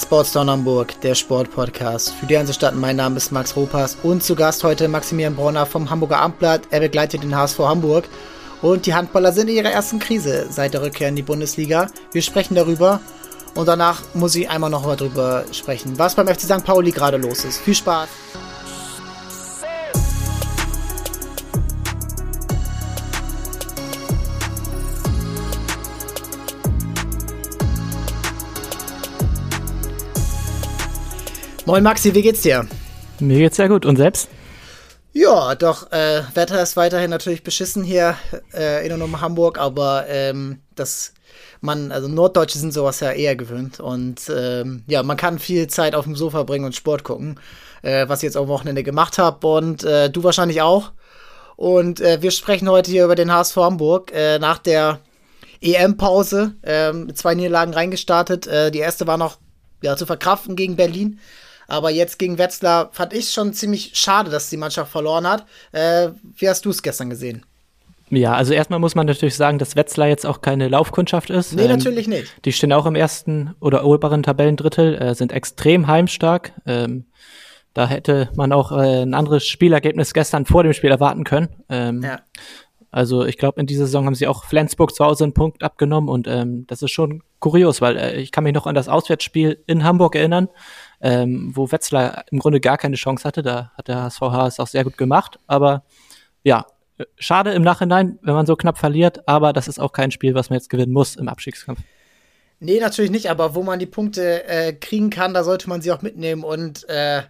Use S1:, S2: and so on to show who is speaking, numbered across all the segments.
S1: Sportstown Hamburg, der Sportpodcast für die ganze Stadt. Mein Name ist Max Ropas und zu Gast heute Maximilian Bronner vom Hamburger Amtblatt. Er begleitet den HSV Hamburg und die Handballer sind in ihrer ersten Krise seit der Rückkehr in die Bundesliga. Wir sprechen darüber und danach muss ich einmal noch mal drüber sprechen, was beim FC St. Pauli gerade los ist. Viel Spaß! Moin Maxi, wie geht's dir?
S2: Mir geht's sehr gut. Und selbst?
S1: Ja, doch, äh, Wetter ist weiterhin natürlich beschissen hier äh, in und um Hamburg, aber ähm, das man, also Norddeutsche sind sowas ja eher gewöhnt und ähm, ja, man kann viel Zeit auf dem Sofa bringen und Sport gucken, äh, was ich jetzt am Wochenende gemacht habe und äh, du wahrscheinlich auch. Und äh, wir sprechen heute hier über den HSV Hamburg äh, nach der EM-Pause, mit zwei Niederlagen reingestartet. Die erste war noch ja, zu verkraften gegen Berlin. Aber jetzt gegen Wetzlar fand ich schon ziemlich schade, dass die Mannschaft verloren hat. Äh, wie hast du es gestern gesehen?
S2: Ja, also erstmal muss man natürlich sagen, dass Wetzlar jetzt auch keine Laufkundschaft ist.
S1: Nee, ähm, natürlich nicht.
S2: Die stehen auch im ersten oder oberen Tabellendrittel, äh, sind extrem heimstark. Ähm, da hätte man auch äh, ein anderes Spielergebnis gestern vor dem Spiel erwarten können. Ähm, ja. Also ich glaube, in dieser Saison haben sie auch Flensburg zu Hause einen Punkt abgenommen und ähm, das ist schon kurios, weil äh, ich kann mich noch an das Auswärtsspiel in Hamburg erinnern ähm, wo Wetzlar im Grunde gar keine Chance hatte. Da hat der HSVH es auch sehr gut gemacht. Aber ja, schade im Nachhinein, wenn man so knapp verliert, aber das ist auch kein Spiel, was man jetzt gewinnen muss im Abstiegskampf.
S1: Nee, natürlich nicht, aber wo man die Punkte äh, kriegen kann, da sollte man sie auch mitnehmen. Und äh,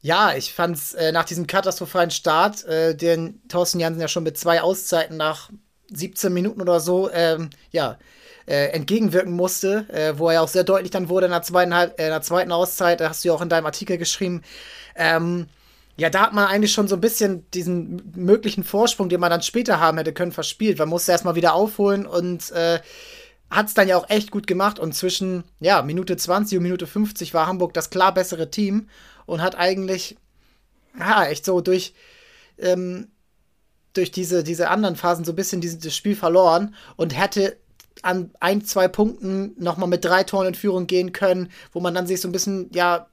S1: ja, ich fand es äh, nach diesem katastrophalen Start, äh, den Thorsten Jansen ja schon mit zwei Auszeiten nach 17 Minuten oder so, ähm, ja, äh, entgegenwirken musste, äh, wo er ja auch sehr deutlich dann wurde in der zweiten, Halb äh, in der zweiten Auszeit, da hast du ja auch in deinem Artikel geschrieben. Ähm, ja, da hat man eigentlich schon so ein bisschen diesen möglichen Vorsprung, den man dann später haben hätte können, verspielt. Man musste erstmal wieder aufholen und äh, hat es dann ja auch echt gut gemacht. Und zwischen ja, Minute 20 und Minute 50 war Hamburg das klar bessere Team und hat eigentlich, ja, echt so durch, ähm, durch diese, diese anderen Phasen so ein bisschen dieses Spiel verloren und hätte an ein, zwei Punkten nochmal mit drei Toren in Führung gehen können, wo man dann sich so ein bisschen, ja,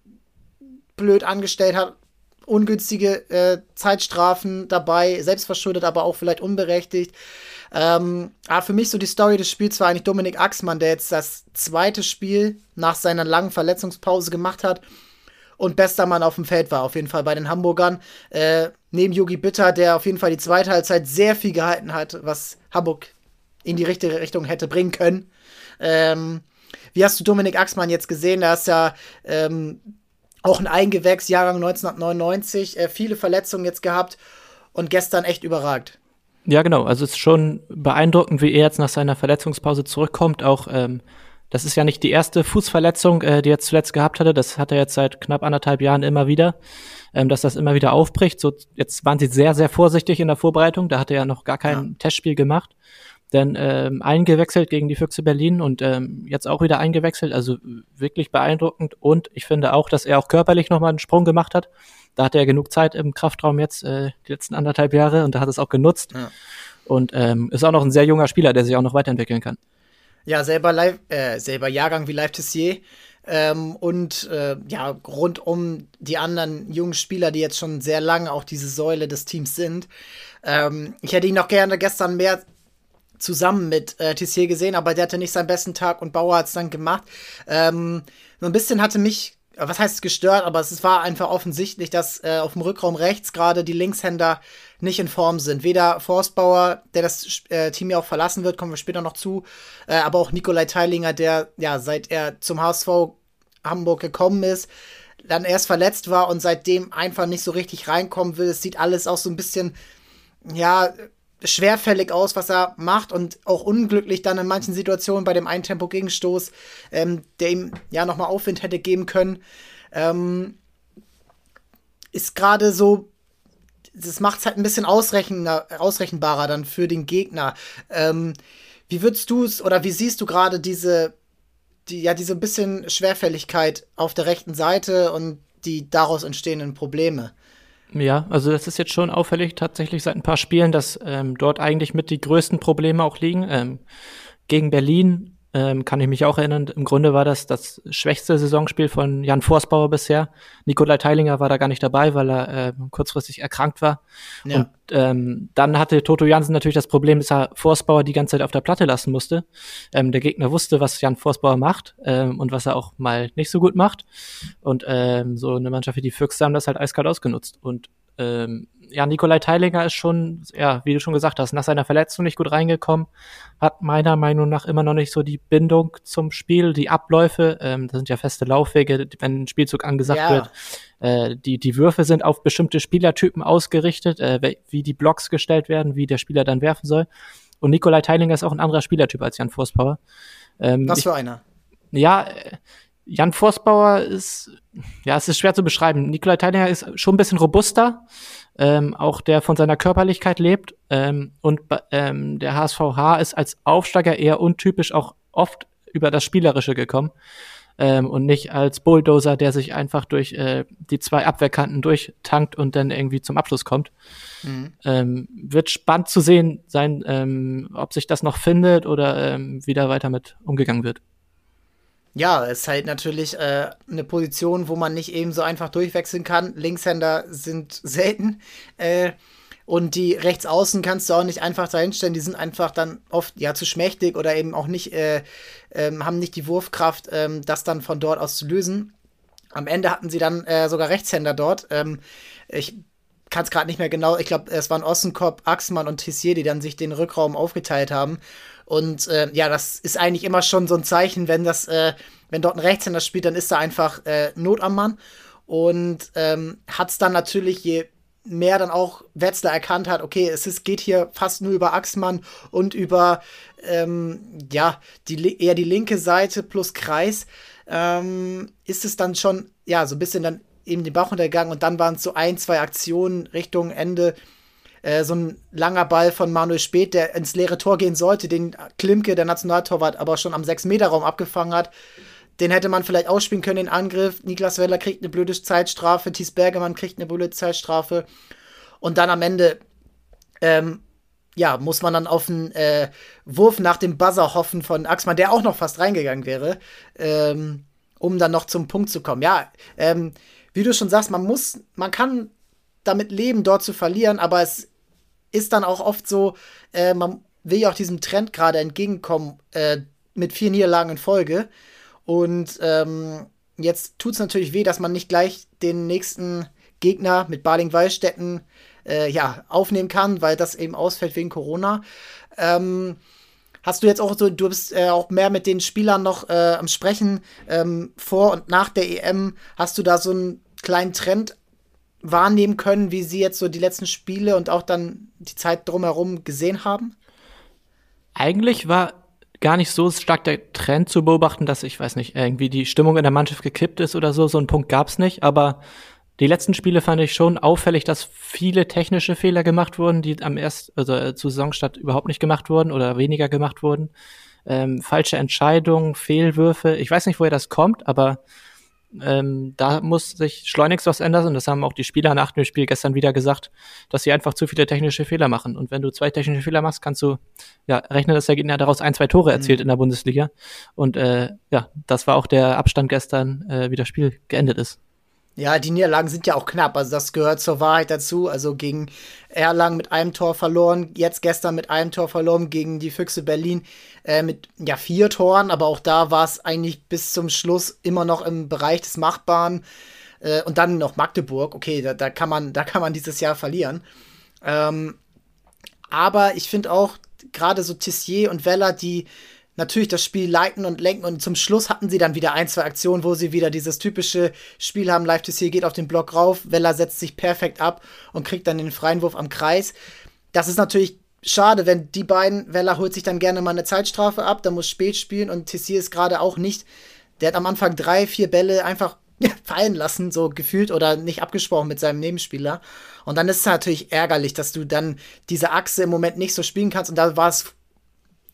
S1: blöd angestellt hat. Ungünstige äh, Zeitstrafen dabei, selbstverschuldet, aber auch vielleicht unberechtigt. Ähm, aber für mich so die Story des Spiels war eigentlich Dominik Axmann, der jetzt das zweite Spiel nach seiner langen Verletzungspause gemacht hat und bester Mann auf dem Feld war, auf jeden Fall bei den Hamburgern. Äh, neben Yogi Bitter, der auf jeden Fall die zweite Halbzeit sehr viel gehalten hat, was Hamburg in die richtige Richtung hätte bringen können. Ähm, wie hast du Dominik Axmann jetzt gesehen? Er ist ja ähm, auch ein Eingewächs, Jahrgang 1999, äh, viele Verletzungen jetzt gehabt und gestern echt überragt.
S2: Ja, genau. Also es ist schon beeindruckend, wie er jetzt nach seiner Verletzungspause zurückkommt. Auch ähm, das ist ja nicht die erste Fußverletzung, äh, die er zuletzt gehabt hatte. Das hat er jetzt seit knapp anderthalb Jahren immer wieder, ähm, dass das immer wieder aufbricht. So jetzt waren sie sehr, sehr vorsichtig in der Vorbereitung. Da hat er ja noch gar kein ja. Testspiel gemacht dann ähm, eingewechselt gegen die Füchse Berlin und ähm, jetzt auch wieder eingewechselt. Also wirklich beeindruckend. Und ich finde auch, dass er auch körperlich nochmal einen Sprung gemacht hat. Da hat er genug Zeit im Kraftraum jetzt, äh, die letzten anderthalb Jahre, und da hat es auch genutzt. Ja. Und ähm, ist auch noch ein sehr junger Spieler, der sich auch noch weiterentwickeln kann.
S1: Ja, selber, live, äh, selber Jahrgang wie Live Tissier. Ähm, und äh, ja, rund um die anderen jungen Spieler, die jetzt schon sehr lange auch diese Säule des Teams sind. Ähm, ich hätte ihn noch gerne gestern mehr zusammen mit äh, Tissier gesehen, aber der hatte nicht seinen besten Tag und Bauer hat es dann gemacht. Ähm, so ein bisschen hatte mich, was heißt gestört, aber es war einfach offensichtlich, dass äh, auf dem Rückraum rechts gerade die Linkshänder nicht in Form sind. Weder Forstbauer, der das äh, Team ja auch verlassen wird, kommen wir später noch zu, äh, aber auch Nikolai Teilinger, der ja seit er zum HSV Hamburg gekommen ist, dann erst verletzt war und seitdem einfach nicht so richtig reinkommen will. Es sieht alles auch so ein bisschen, ja, schwerfällig aus, was er macht und auch unglücklich dann in manchen Situationen bei dem Eintempo-Gegenstoß, ähm, der ihm ja nochmal Aufwind hätte geben können. Ähm, ist gerade so, das macht es halt ein bisschen ausrechenbarer dann für den Gegner. Ähm, wie würdest du es oder wie siehst du gerade diese, die, ja, diese bisschen Schwerfälligkeit auf der rechten Seite und die daraus entstehenden Probleme?
S2: Ja, also das ist jetzt schon auffällig tatsächlich seit ein paar Spielen, dass ähm, dort eigentlich mit die größten Probleme auch liegen. Ähm, gegen Berlin ähm, kann ich mich auch erinnern. Im Grunde war das das schwächste Saisonspiel von Jan Forsbauer bisher. Nikolai Teilinger war da gar nicht dabei, weil er äh, kurzfristig erkrankt war. Ja. Und ähm, dann hatte Toto Jansen natürlich das Problem, dass er Forsbauer die ganze Zeit auf der Platte lassen musste. Ähm, der Gegner wusste, was Jan Forsbauer macht ähm, und was er auch mal nicht so gut macht. Und ähm, so eine Mannschaft wie die Füchse haben das halt eiskalt ausgenutzt. Und ähm, ja, Nikolai Teilinger ist schon, ja, wie du schon gesagt hast, nach seiner Verletzung nicht gut reingekommen, hat meiner Meinung nach immer noch nicht so die Bindung zum Spiel, die Abläufe, ähm, das sind ja feste Laufwege, wenn ein Spielzug angesagt ja. wird. Äh, die, die Würfe sind auf bestimmte Spielertypen ausgerichtet, äh, wie die Blocks gestellt werden, wie der Spieler dann werfen soll. Und Nikolai Teilinger ist auch ein anderer Spielertyp als Jan Forstbauer.
S1: Ähm, Was für einer?
S2: Ja, äh, Jan Forstbauer ist, ja, es ist schwer zu beschreiben. Nikolai Teilinger ist schon ein bisschen robuster, ähm, auch der von seiner Körperlichkeit lebt. Ähm, und ähm, der HSVH ist als Aufsteiger eher untypisch auch oft über das Spielerische gekommen. Ähm, und nicht als Bulldozer, der sich einfach durch äh, die zwei Abwehrkanten durchtankt und dann irgendwie zum Abschluss kommt. Mhm. Ähm, wird spannend zu sehen sein, ähm, ob sich das noch findet oder ähm, wieder weiter mit umgegangen wird.
S1: Ja, ist halt natürlich äh, eine Position, wo man nicht eben so einfach durchwechseln kann. Linkshänder sind selten. Äh, und die Rechtsaußen kannst du auch nicht einfach dahinstellen. Die sind einfach dann oft ja zu schmächtig oder eben auch nicht, äh, ähm, haben nicht die Wurfkraft, ähm, das dann von dort aus zu lösen. Am Ende hatten sie dann äh, sogar Rechtshänder dort. Ähm, ich kann es gerade nicht mehr genau. Ich glaube, es waren Ossenkopf, Axmann und Tissier, die dann sich den Rückraum aufgeteilt haben. Und äh, ja, das ist eigentlich immer schon so ein Zeichen, wenn das, äh, wenn dort ein Rechtshänder spielt, dann ist da einfach äh, Not am Mann. Und ähm, hat es dann natürlich, je mehr dann auch Wetzler erkannt hat, okay, es ist, geht hier fast nur über Axmann und über ähm, ja, die, eher die linke Seite plus Kreis, ähm, ist es dann schon, ja, so ein bisschen dann eben den Bauch untergegangen und dann waren es so ein, zwei Aktionen Richtung Ende, äh, so ein langer Ball von Manuel Speth, der ins leere Tor gehen sollte, den Klimke, der Nationaltorwart, aber schon am 6-Meter-Raum abgefangen hat. Den hätte man vielleicht ausspielen können, den Angriff. Niklas Weller kriegt eine blöde Zeitstrafe, Thies Bergemann kriegt eine blöde Zeitstrafe. Und dann am Ende, ähm, ja, muss man dann auf einen äh, Wurf nach dem Buzzer hoffen von Axmann, der auch noch fast reingegangen wäre, ähm, um dann noch zum Punkt zu kommen. Ja, ähm, wie du schon sagst, man muss, man kann damit leben, dort zu verlieren, aber es ist dann auch oft so, äh, man will ja auch diesem Trend gerade entgegenkommen äh, mit vier Niederlagen in Folge. Und ähm, jetzt tut es natürlich weh, dass man nicht gleich den nächsten Gegner mit Baling-Wallstätten äh, ja, aufnehmen kann, weil das eben ausfällt wegen Corona. Ähm, hast du jetzt auch so, du bist äh, auch mehr mit den Spielern noch äh, am Sprechen ähm, vor und nach der EM. Hast du da so einen kleinen Trend wahrnehmen können, wie sie jetzt so die letzten Spiele und auch dann die Zeit drumherum gesehen haben?
S2: Eigentlich war gar nicht so stark der Trend zu beobachten, dass ich weiß nicht, irgendwie die Stimmung in der Mannschaft gekippt ist oder so. So einen Punkt gab es nicht, aber die letzten Spiele fand ich schon auffällig, dass viele technische Fehler gemacht wurden, die am erst, also äh, zu Saisonstart überhaupt nicht gemacht wurden oder weniger gemacht wurden. Ähm, falsche Entscheidungen, Fehlwürfe. Ich weiß nicht, woher das kommt, aber ähm, da muss sich schleunigst was ändern und das haben auch die Spieler nach dem Spiel gestern wieder gesagt, dass sie einfach zu viele technische Fehler machen. Und wenn du zwei technische Fehler machst, kannst du ja rechnen, dass der Gegner daraus ein, zwei Tore erzielt mhm. in der Bundesliga. Und äh, ja, das war auch der Abstand gestern, äh, wie das Spiel geendet ist.
S1: Ja, die Niederlagen sind ja auch knapp, also das gehört zur Wahrheit dazu. Also gegen Erlangen mit einem Tor verloren, jetzt gestern mit einem Tor verloren, gegen die Füchse Berlin äh, mit ja vier Toren, aber auch da war es eigentlich bis zum Schluss immer noch im Bereich des Machbaren. Äh, und dann noch Magdeburg, okay, da, da, kann man, da kann man dieses Jahr verlieren. Ähm, aber ich finde auch gerade so Tissier und Weller, die natürlich das Spiel leiten und lenken und zum Schluss hatten sie dann wieder ein, zwei Aktionen, wo sie wieder dieses typische Spiel haben, Live to See geht auf den Block rauf, Weller setzt sich perfekt ab und kriegt dann den freien Wurf am Kreis. Das ist natürlich schade, wenn die beiden, Weller holt sich dann gerne mal eine Zeitstrafe ab, dann muss spät spielen und Tissier ist gerade auch nicht. Der hat am Anfang drei, vier Bälle einfach fallen lassen, so gefühlt oder nicht abgesprochen mit seinem Nebenspieler. Und dann ist es natürlich ärgerlich, dass du dann diese Achse im Moment nicht so spielen kannst. Und da war es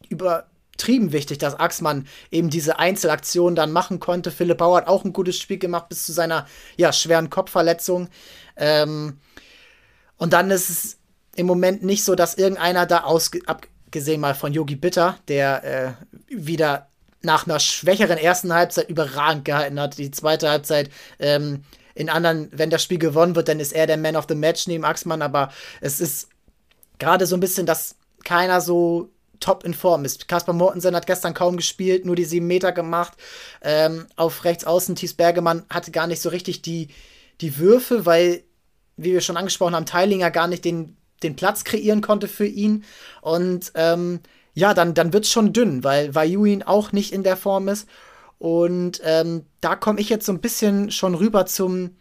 S1: über übertrieben wichtig, dass Axmann eben diese Einzelaktion dann machen konnte. Philipp Bauer hat auch ein gutes Spiel gemacht bis zu seiner ja, schweren Kopfverletzung. Ähm, und dann ist es im Moment nicht so, dass irgendeiner da ausge abgesehen mal von Yogi Bitter, der äh, wieder nach einer schwächeren ersten Halbzeit überragend gehalten hat. Die zweite Halbzeit ähm, in anderen, wenn das Spiel gewonnen wird, dann ist er der Man of the Match neben Axmann, aber es ist gerade so ein bisschen, dass keiner so top in Form ist. Kaspar Mortensen hat gestern kaum gespielt, nur die sieben Meter gemacht. Ähm, auf rechts außen Thies Bergemann hatte gar nicht so richtig die, die Würfe, weil, wie wir schon angesprochen haben, Teilinger gar nicht den, den Platz kreieren konnte für ihn. Und ähm, ja, dann, dann wird es schon dünn, weil Vayuin auch nicht in der Form ist. Und ähm, da komme ich jetzt so ein bisschen schon rüber zum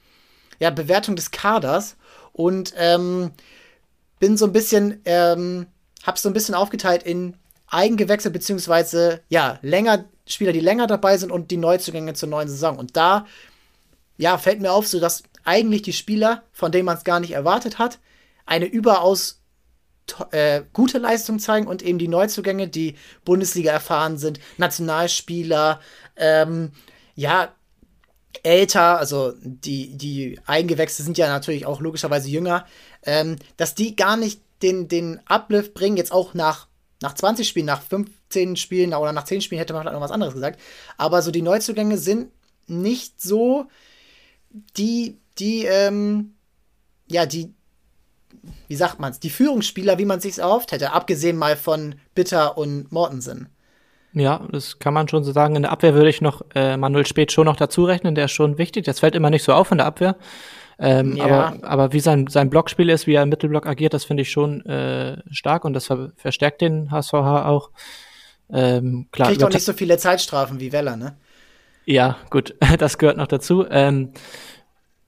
S1: ja, Bewertung des Kaders und ähm, bin so ein bisschen, ähm, hab's so ein bisschen aufgeteilt in Eigengewächse, beziehungsweise ja, länger, Spieler, die länger dabei sind und die Neuzugänge zur neuen Saison. Und da, ja, fällt mir auf, so dass eigentlich die Spieler, von denen man es gar nicht erwartet hat, eine überaus äh, gute Leistung zeigen und eben die Neuzugänge, die Bundesliga erfahren sind, Nationalspieler, ähm, ja, älter, also die, die Eingewächse sind ja natürlich auch logischerweise jünger, ähm, dass die gar nicht den, den Uplift bringen, jetzt auch nach, nach 20 Spielen, nach 15 Spielen oder nach 10 Spielen hätte man vielleicht noch was anderes gesagt. Aber so die Neuzugänge sind nicht so die, die, ähm, ja, die, wie sagt man es, die Führungsspieler, wie man sich erhofft hätte, abgesehen mal von Bitter und Mortensen.
S2: Ja, das kann man schon so sagen. In der Abwehr würde ich noch äh, Manuel Spät schon noch dazu rechnen, der ist schon wichtig. Das fällt immer nicht so auf in der Abwehr. Ähm, ja. aber, aber wie sein, sein Blockspiel ist, wie er im Mittelblock agiert, das finde ich schon äh, stark und das ver verstärkt den HSVH auch.
S1: Ähm, klar, Kriegt auch nicht so viele Zeitstrafen wie Weller, ne?
S2: Ja, gut, das gehört noch dazu. Ähm,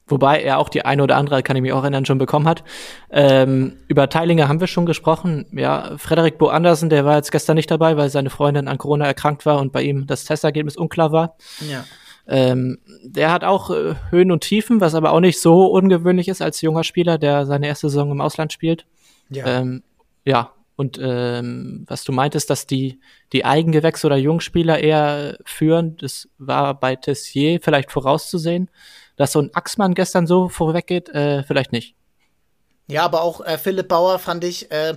S2: Wobei er auch die eine oder andere, kann ich mich auch erinnern, schon bekommen hat. Ähm, über Teilinger haben wir schon gesprochen. Ja, Frederik Bo Andersen, der war jetzt gestern nicht dabei, weil seine Freundin an Corona erkrankt war und bei ihm das Testergebnis unklar war. Ja. Ähm, der hat auch äh, Höhen und Tiefen, was aber auch nicht so ungewöhnlich ist als junger Spieler, der seine erste Saison im Ausland spielt. Ja. Ähm, ja, und ähm, was du meintest, dass die, die Eigengewächse oder Jungspieler eher führen, das war bei Tessier vielleicht vorauszusehen dass so ein Axmann gestern so vorweggeht, äh, vielleicht nicht.
S1: Ja, aber auch äh, Philipp Bauer fand ich, äh,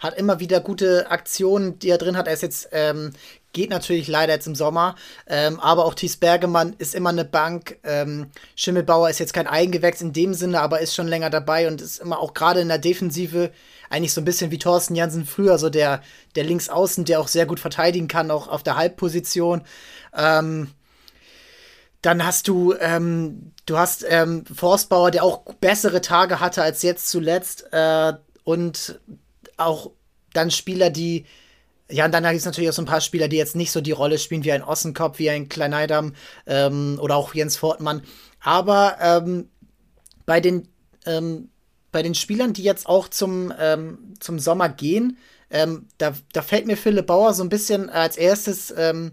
S1: hat immer wieder gute Aktionen, die er drin hat. Er ist jetzt, ähm, geht natürlich leider jetzt im Sommer, ähm, aber auch Thies Bergemann ist immer eine Bank. Ähm, Schimmelbauer ist jetzt kein Eigengewächs in dem Sinne, aber ist schon länger dabei und ist immer auch gerade in der Defensive eigentlich so ein bisschen wie Thorsten Jansen früher, so der, der Linksaußen, der auch sehr gut verteidigen kann, auch auf der Halbposition. Ähm, dann hast du, ähm, du hast ähm, Forstbauer, der auch bessere Tage hatte als jetzt zuletzt. Äh, und auch dann Spieler, die, ja, und dann gibt es natürlich auch so ein paar Spieler, die jetzt nicht so die Rolle spielen, wie ein Ossenkopf, wie ein Kleineidam ähm, oder auch Jens Fortmann. Aber ähm, bei den ähm, bei den Spielern, die jetzt auch zum, ähm, zum Sommer gehen, ähm, da, da fällt mir Philipp Bauer so ein bisschen als erstes ähm,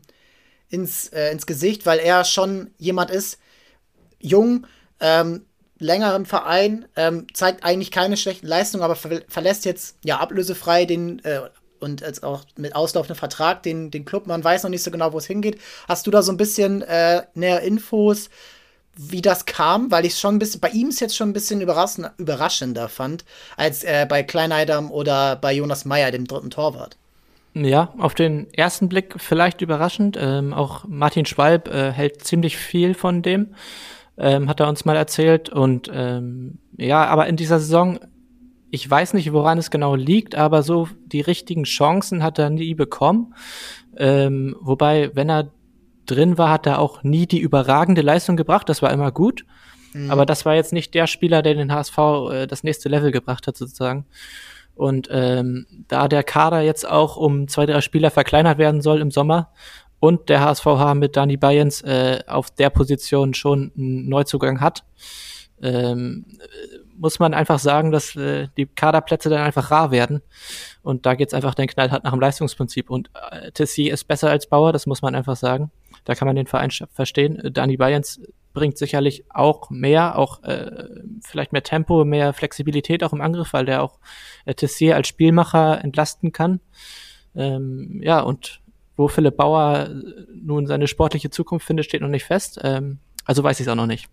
S1: ins, äh, ins Gesicht, weil er schon jemand ist, jung, länger im Verein, zeigt eigentlich keine schlechten Leistungen, aber ver verlässt jetzt ja ablösefrei den äh, und jetzt auch mit auslaufendem Vertrag den, den Club. Man weiß noch nicht so genau, wo es hingeht. Hast du da so ein bisschen äh, näher Infos, wie das kam? Weil ich es schon ein bisschen, bei ihm ist jetzt schon ein bisschen überraschender fand, als äh, bei Kleineidam oder bei Jonas Meyer, dem dritten Torwart.
S2: Ja, auf den ersten Blick vielleicht überraschend. Ähm, auch Martin Schwalb äh, hält ziemlich viel von dem, ähm, hat er uns mal erzählt. Und ähm, ja, aber in dieser Saison, ich weiß nicht, woran es genau liegt, aber so die richtigen Chancen hat er nie bekommen. Ähm, wobei, wenn er drin war, hat er auch nie die überragende Leistung gebracht. Das war immer gut. Mhm. Aber das war jetzt nicht der Spieler, der den HSV äh, das nächste Level gebracht hat, sozusagen. Und ähm, da der Kader jetzt auch um zwei, drei Spieler verkleinert werden soll im Sommer und der HSVH mit Dani Bayens äh, auf der Position schon einen Neuzugang hat, ähm, muss man einfach sagen, dass äh, die Kaderplätze dann einfach rar werden. Und da geht's einfach den Knall halt nach dem Leistungsprinzip. Und äh, Tessier ist besser als Bauer, das muss man einfach sagen. Da kann man den Verein verstehen. Dani Bayens bringt sicherlich auch mehr, auch äh, vielleicht mehr Tempo, mehr Flexibilität auch im Angriff, weil der auch äh, Tessier als Spielmacher entlasten kann. Ähm, ja, und wo Philipp Bauer nun seine sportliche Zukunft findet, steht noch nicht fest. Ähm, also weiß ich es auch noch nicht.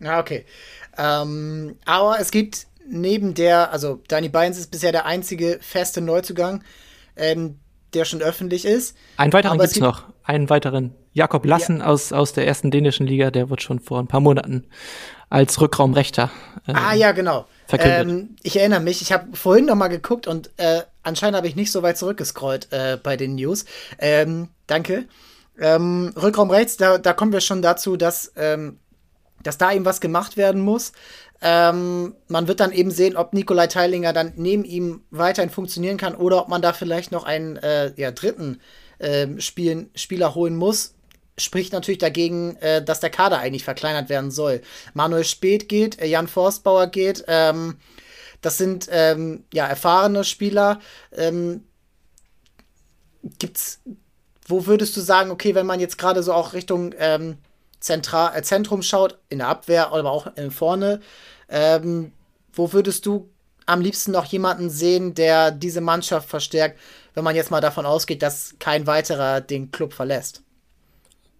S1: Ja, okay. Ähm, aber es gibt neben der, also Danny Bynes ist bisher der einzige feste Neuzugang, ähm, der schon öffentlich ist.
S2: Einen weiteren gibt es noch. Einen weiteren. Jakob Lassen ja. aus, aus der ersten dänischen Liga, der wird schon vor ein paar Monaten als Rückraumrechter.
S1: Äh, ah ja, genau. Ähm, ich erinnere mich, ich habe vorhin noch mal geguckt und äh, anscheinend habe ich nicht so weit zurückgescrollt äh, bei den News. Ähm, danke. Ähm, Rückraum rechts, da, da kommen wir schon dazu, dass, ähm, dass da eben was gemacht werden muss. Ähm, man wird dann eben sehen, ob Nikolai Teilinger dann neben ihm weiterhin funktionieren kann oder ob man da vielleicht noch einen äh, ja, dritten äh, Spielen, Spieler holen muss. Spricht natürlich dagegen, äh, dass der Kader eigentlich verkleinert werden soll. Manuel Speth geht, äh, Jan Forstbauer geht. Ähm, das sind ähm, ja erfahrene Spieler. Ähm, gibt's, wo würdest du sagen, okay, wenn man jetzt gerade so auch Richtung ähm, Zentral, äh, Zentrum schaut, in der Abwehr, aber auch in vorne. Ähm, wo würdest du am liebsten noch jemanden sehen, der diese Mannschaft verstärkt, wenn man jetzt mal davon ausgeht, dass kein weiterer den Club verlässt?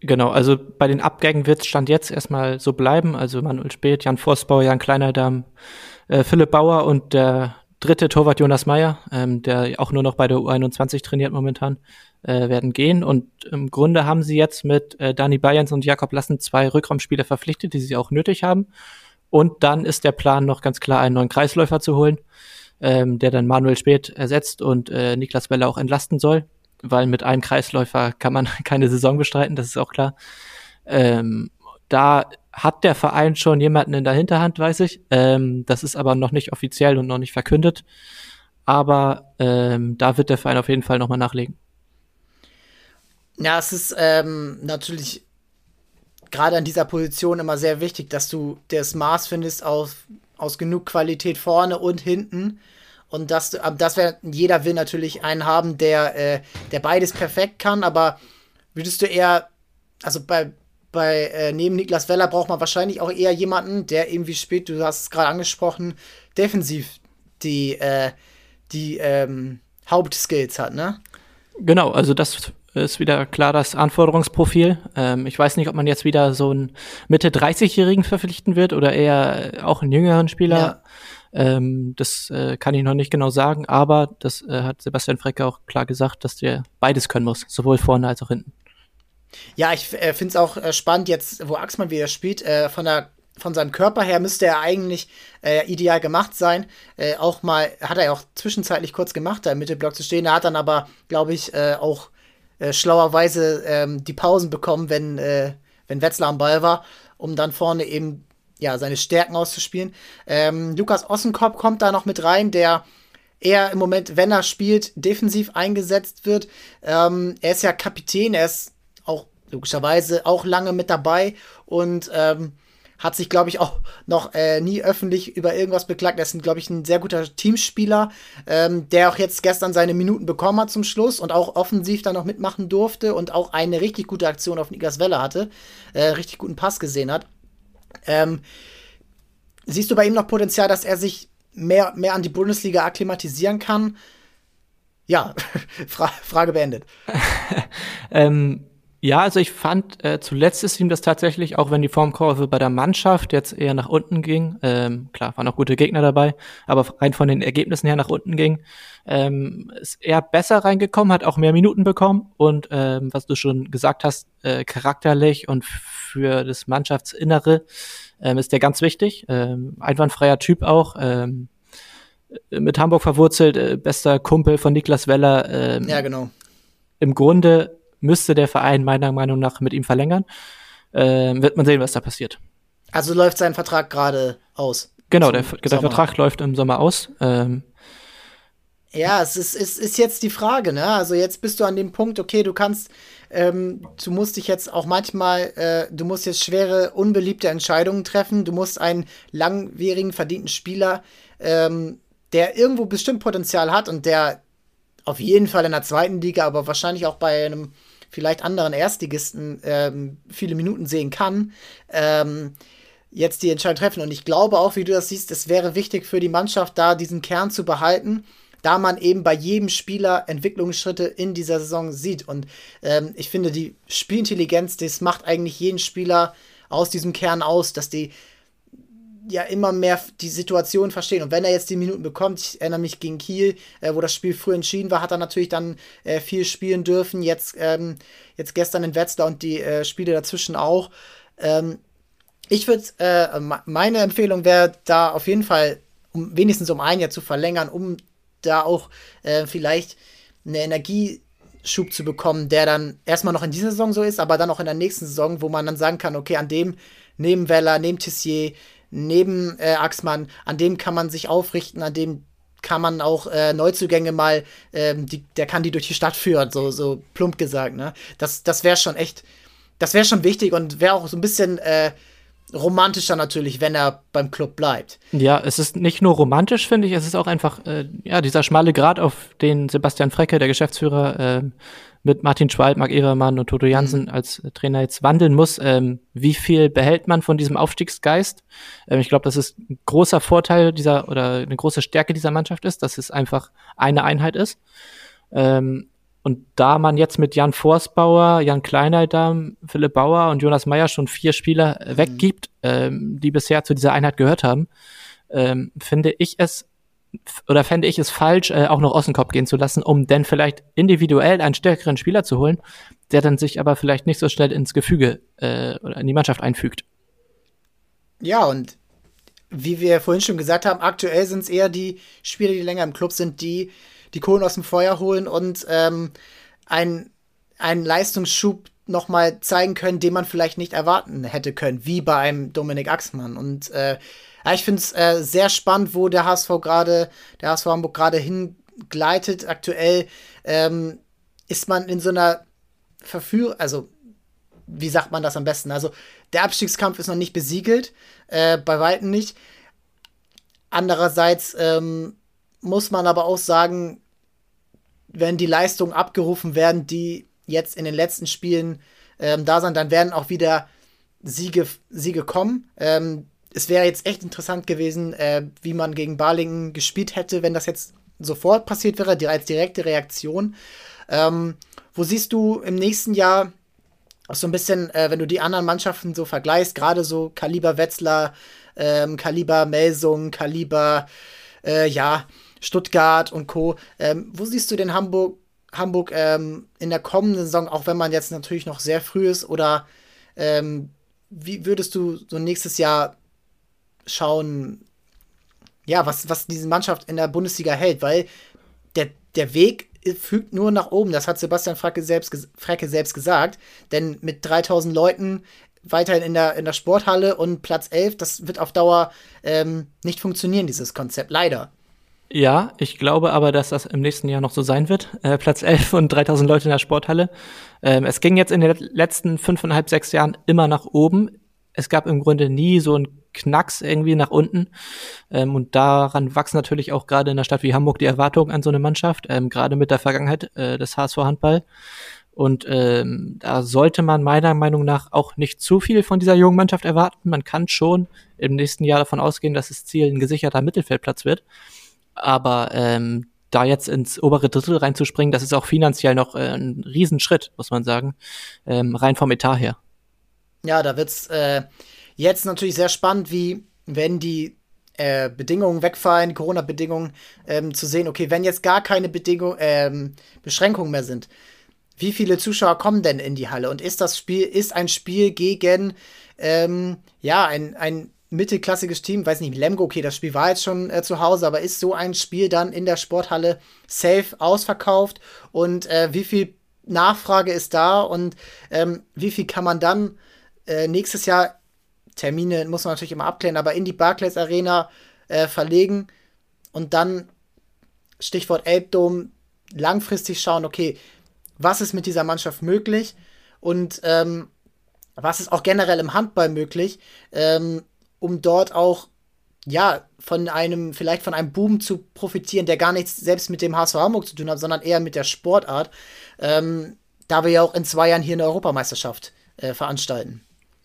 S2: Genau, also bei den Abgängen wird es Stand jetzt erstmal so bleiben. Also Manuel Speth, Jan Forstbauer, Jan Kleinerdam, äh, Philipp Bauer und der dritte Torwart Jonas Meyer, ähm, der auch nur noch bei der U21 trainiert momentan äh, werden gehen. Und im Grunde haben sie jetzt mit äh, Dani Bayerns und Jakob Lassen zwei Rückraumspieler verpflichtet, die sie auch nötig haben. Und dann ist der Plan noch ganz klar, einen neuen Kreisläufer zu holen, ähm, der dann Manuel Spät ersetzt und äh, Niklas Weller auch entlasten soll, weil mit einem Kreisläufer kann man keine Saison bestreiten, das ist auch klar. Ähm, da hat der Verein schon jemanden in der Hinterhand, weiß ich. Ähm, das ist aber noch nicht offiziell und noch nicht verkündet. Aber ähm, da wird der Verein auf jeden Fall nochmal nachlegen.
S1: Ja, es ist ähm, natürlich gerade an dieser Position immer sehr wichtig, dass du das Maß findest aus, aus genug Qualität vorne und hinten. Und das, das wäre, jeder will natürlich einen haben, der, äh, der beides perfekt kann, aber würdest du eher, also bei, bei äh, neben Niklas Weller braucht man wahrscheinlich auch eher jemanden, der irgendwie spät, du hast es gerade angesprochen, defensiv die, äh, die ähm, Hauptskills hat, ne?
S2: Genau, also das ist wieder klar das Anforderungsprofil. Ähm, ich weiß nicht, ob man jetzt wieder so einen Mitte 30-Jährigen verpflichten wird oder eher auch einen jüngeren Spieler. Ja. Ähm, das äh, kann ich noch nicht genau sagen, aber das äh, hat Sebastian Frecke auch klar gesagt, dass der beides können muss, sowohl vorne als auch hinten.
S1: Ja, ich äh, finde es auch äh, spannend jetzt, wo Axmann wieder spielt, äh, von der von seinem Körper her müsste er eigentlich äh, ideal gemacht sein. Äh, auch mal, hat er ja auch zwischenzeitlich kurz gemacht, da im Mittelblock zu stehen. Er hat dann aber, glaube ich, äh, auch äh, schlauerweise ähm, die Pausen bekommen, wenn, äh, wenn Wetzlar am Ball war, um dann vorne eben ja, seine Stärken auszuspielen. Ähm, Lukas Ossenkopf kommt da noch mit rein, der eher im Moment, wenn er spielt, defensiv eingesetzt wird. Ähm, er ist ja Kapitän, er ist auch logischerweise auch lange mit dabei und ähm, hat sich, glaube ich, auch noch äh, nie öffentlich über irgendwas beklagt. Er ist, glaube ich, ein sehr guter Teamspieler, ähm, der auch jetzt gestern seine Minuten bekommen hat zum Schluss und auch offensiv dann noch mitmachen durfte und auch eine richtig gute Aktion auf Niklas Welle hatte, äh, richtig guten Pass gesehen hat. Ähm, siehst du bei ihm noch Potenzial, dass er sich mehr, mehr an die Bundesliga akklimatisieren kann? Ja, Fra Frage beendet.
S2: ähm, ja, also ich fand, äh, zuletzt ist ihm das tatsächlich, auch wenn die Formkurve bei der Mannschaft jetzt eher nach unten ging, ähm, klar, waren auch gute Gegner dabei, aber rein von den Ergebnissen her nach unten ging, ähm, ist er besser reingekommen, hat auch mehr Minuten bekommen und ähm, was du schon gesagt hast, äh, charakterlich und für das Mannschaftsinnere ähm, ist der ganz wichtig. Ähm, einwandfreier Typ auch. Ähm, mit Hamburg verwurzelt, äh, bester Kumpel von Niklas Weller. Ähm,
S1: ja, genau.
S2: Im Grunde müsste der Verein meiner Meinung nach mit ihm verlängern. Ähm, wird man sehen, was da passiert.
S1: Also läuft sein Vertrag gerade aus.
S2: Genau, der, der Vertrag läuft im Sommer aus. Ähm,
S1: ja, es ist, ist, ist jetzt die Frage, ne? Also jetzt bist du an dem Punkt, okay, du kannst, ähm, du musst dich jetzt auch manchmal, äh, du musst jetzt schwere, unbeliebte Entscheidungen treffen. Du musst einen langwierigen, verdienten Spieler, ähm, der irgendwo bestimmt Potenzial hat und der auf jeden Fall in der zweiten Liga, aber wahrscheinlich auch bei einem vielleicht anderen Erstligisten ähm, viele Minuten sehen kann, ähm, jetzt die Entscheidung treffen. Und ich glaube auch, wie du das siehst, es wäre wichtig für die Mannschaft, da diesen Kern zu behalten, da man eben bei jedem Spieler Entwicklungsschritte in dieser Saison sieht. Und ähm, ich finde, die Spielintelligenz, das macht eigentlich jeden Spieler aus diesem Kern aus, dass die ja immer mehr die Situation verstehen. Und wenn er jetzt die Minuten bekommt, ich erinnere mich gegen Kiel, äh, wo das Spiel früh entschieden war, hat er natürlich dann äh, viel spielen dürfen. Jetzt, ähm, jetzt gestern in Wetzlar und die äh, Spiele dazwischen auch. Ähm, ich würde, äh, meine Empfehlung wäre da auf jeden Fall, um wenigstens um ein Jahr zu verlängern, um da auch äh, vielleicht eine Energieschub zu bekommen, der dann erstmal noch in dieser Saison so ist, aber dann auch in der nächsten Saison, wo man dann sagen kann, okay, an dem neben Weller, neben Tissier, neben äh, Axmann, an dem kann man sich aufrichten, an dem kann man auch äh, Neuzugänge mal, ähm, die, der kann die durch die Stadt führen, so, so plump gesagt, ne? Das, das wäre schon echt, das wäre schon wichtig und wäre auch so ein bisschen äh, romantischer natürlich, wenn er beim Club bleibt.
S2: Ja, es ist nicht nur romantisch, finde ich, es ist auch einfach, äh, ja, dieser schmale Grat, auf den Sebastian Frecke, der Geschäftsführer, äh, mit Martin Schwalb, Marc Evermann und Toto Jansen mhm. als Trainer jetzt wandeln muss. Ähm, wie viel behält man von diesem Aufstiegsgeist? Ähm, ich glaube, das ist ein großer Vorteil dieser oder eine große Stärke dieser Mannschaft ist, dass es einfach eine Einheit ist. Ähm, und da man jetzt mit Jan Forsbauer, Jan Kleinheidam, Philipp Bauer und Jonas Meyer schon vier Spieler mhm. weggibt, ähm, die bisher zu dieser Einheit gehört haben, ähm, finde ich es oder fände ich es falsch, äh, auch noch Ossenkopf gehen zu lassen, um dann vielleicht individuell einen stärkeren Spieler zu holen, der dann sich aber vielleicht nicht so schnell ins Gefüge äh, oder in die Mannschaft einfügt.
S1: Ja, und wie wir vorhin schon gesagt haben, aktuell sind es eher die Spieler, die länger im Club sind, die die Kohlen aus dem Feuer holen und ähm, einen, einen Leistungsschub nochmal zeigen können, den man vielleicht nicht erwarten hätte können, wie bei einem Dominik Axmann. Und äh, ja, ich finde es äh, sehr spannend, wo der HSV gerade, der HSV Hamburg gerade hingleitet. Aktuell ähm, ist man in so einer Verführung, also wie sagt man das am besten? Also der Abstiegskampf ist noch nicht besiegelt, äh, bei weitem nicht. Andererseits ähm, muss man aber auch sagen, wenn die Leistungen abgerufen werden, die jetzt in den letzten Spielen ähm, da sind, dann werden auch wieder Siege, Siege kommen. Ähm, es wäre jetzt echt interessant gewesen, äh, wie man gegen Balingen gespielt hätte, wenn das jetzt sofort passiert wäre, als direkte Reaktion. Ähm, wo siehst du im nächsten Jahr auch so ein bisschen, äh, wenn du die anderen Mannschaften so vergleichst, gerade so Kaliber Wetzlar, ähm, Kaliber Melsung, Kaliber, äh, ja, Stuttgart und Co. Ähm, wo siehst du denn Hamburg, Hamburg ähm, in der kommenden Saison, auch wenn man jetzt natürlich noch sehr früh ist, oder ähm, wie würdest du so nächstes Jahr schauen, ja, was, was diese Mannschaft in der Bundesliga hält, weil der, der Weg fügt nur nach oben. Das hat Sebastian Fracke selbst, Fracke selbst gesagt. Denn mit 3000 Leuten weiterhin in der, in der Sporthalle und Platz 11, das wird auf Dauer ähm, nicht funktionieren, dieses Konzept. Leider.
S2: Ja, ich glaube aber, dass das im nächsten Jahr noch so sein wird. Äh, Platz 11 und 3000 Leute in der Sporthalle. Ähm, es ging jetzt in den letzten fünfeinhalb, sechs Jahren immer nach oben. Es gab im Grunde nie so ein Knacks irgendwie nach unten. Ähm, und daran wachsen natürlich auch gerade in einer Stadt wie Hamburg die Erwartungen an so eine Mannschaft, ähm, gerade mit der Vergangenheit äh, des HSV Handball. Und ähm, da sollte man meiner Meinung nach auch nicht zu viel von dieser jungen Mannschaft erwarten. Man kann schon im nächsten Jahr davon ausgehen, dass das Ziel ein gesicherter Mittelfeldplatz wird. Aber ähm, da jetzt ins obere Drittel reinzuspringen, das ist auch finanziell noch äh, ein Riesenschritt, muss man sagen, ähm, rein vom Etat her.
S1: Ja, da wird's äh, jetzt natürlich sehr spannend, wie wenn die äh, Bedingungen wegfallen, Corona-Bedingungen, ähm, zu sehen, okay, wenn jetzt gar keine Bedingung, ähm, Beschränkungen mehr sind, wie viele Zuschauer kommen denn in die Halle? Und ist das Spiel, ist ein Spiel gegen ähm, ja, ein, ein mittelklassiges Team, weiß nicht, Lemgo, okay, das Spiel war jetzt schon äh, zu Hause, aber ist so ein Spiel dann in der Sporthalle safe ausverkauft? Und äh, wie viel Nachfrage ist da? Und ähm, wie viel kann man dann äh, nächstes Jahr, Termine muss man natürlich immer abklären, aber in die Barclays Arena äh, verlegen und dann, Stichwort Elbdom, langfristig schauen, okay, was ist mit dieser Mannschaft möglich? Und ähm, was ist auch generell im Handball möglich, ähm, um dort auch ja, von einem, vielleicht von einem Boom zu profitieren, der gar nichts selbst mit dem HSV Hamburg zu tun hat, sondern eher mit der Sportart, ähm, da wir ja auch in zwei Jahren hier eine Europameisterschaft äh, veranstalten.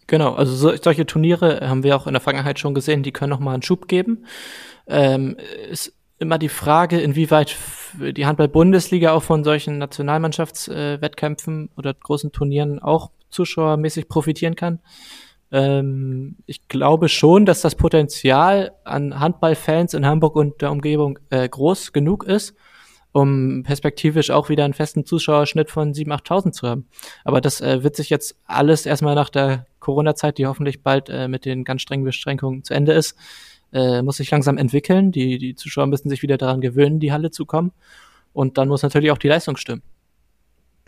S2: Genau, also so, solche Turniere haben wir auch in der Vergangenheit schon gesehen, die können nochmal einen Schub geben. Ähm, ist immer die Frage, inwieweit die Handball-Bundesliga auch von solchen Nationalmannschaftswettkämpfen äh, oder großen Turnieren auch zuschauermäßig profitieren kann. Ähm, ich glaube schon, dass das Potenzial an Handballfans in Hamburg und der Umgebung äh, groß genug ist, um perspektivisch auch wieder einen festen Zuschauerschnitt von 7.000, 8.000 zu haben. Aber das äh, wird sich jetzt alles erstmal nach der Corona-Zeit, die hoffentlich bald äh, mit den ganz strengen Beschränkungen zu Ende ist, äh, muss sich langsam entwickeln. Die, die Zuschauer müssen sich wieder daran gewöhnen, die Halle zu kommen. Und dann muss natürlich auch die Leistung stimmen.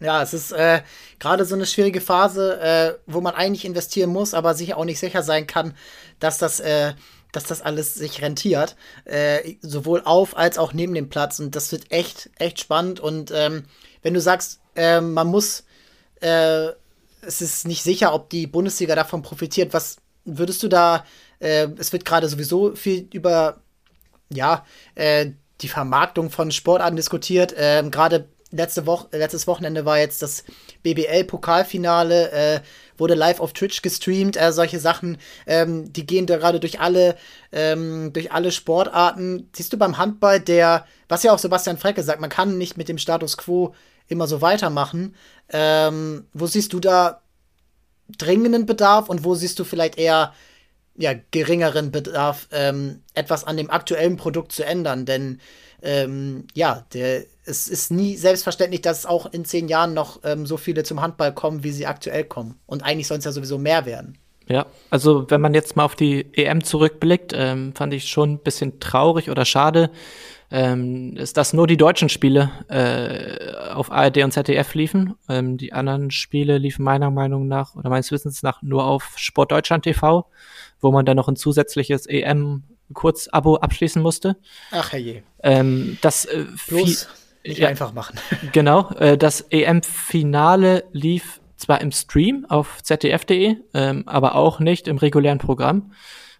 S1: Ja, es ist äh, gerade so eine schwierige Phase, äh, wo man eigentlich investieren muss, aber sich auch nicht sicher sein kann, dass das, äh, dass das alles sich rentiert. Äh, sowohl auf als auch neben dem Platz. Und das wird echt, echt spannend. Und ähm, wenn du sagst, äh, man muss, äh, es ist nicht sicher, ob die Bundesliga davon profitiert, was würdest du da, es wird gerade sowieso viel über, ja, die Vermarktung von Sportarten diskutiert. Ähm, gerade letzte Woche, letztes Wochenende war jetzt das BBL-Pokalfinale, äh, wurde live auf Twitch gestreamt, äh, solche Sachen, ähm, die gehen da gerade durch alle, ähm, durch alle Sportarten. Siehst du beim Handball, der, was ja auch Sebastian Frecke sagt, man kann nicht mit dem Status quo immer so weitermachen. Ähm, wo siehst du da dringenden Bedarf und wo siehst du vielleicht eher ja, geringeren Bedarf, ähm, etwas an dem aktuellen Produkt zu ändern? Denn ähm, ja, der, es ist nie selbstverständlich, dass auch in zehn Jahren noch ähm, so viele zum Handball kommen, wie sie aktuell kommen. Und eigentlich soll es ja sowieso mehr werden.
S2: Ja, also wenn man jetzt mal auf die EM zurückblickt, ähm, fand ich schon ein bisschen traurig oder schade, ähm, dass nur die deutschen Spiele äh, auf ARD und ZDF liefen. Ähm, die anderen Spiele liefen meiner Meinung nach oder meines Wissens nach nur auf Sportdeutschland TV, wo man dann noch ein zusätzliches EM Kurz-Abo abschließen musste.
S1: Ach herrje.
S2: Ähm, das äh,
S1: Bloß nicht ja, einfach machen.
S2: Genau, äh, das EM-Finale lief zwar im Stream auf zdf.de, ähm, aber auch nicht im regulären Programm.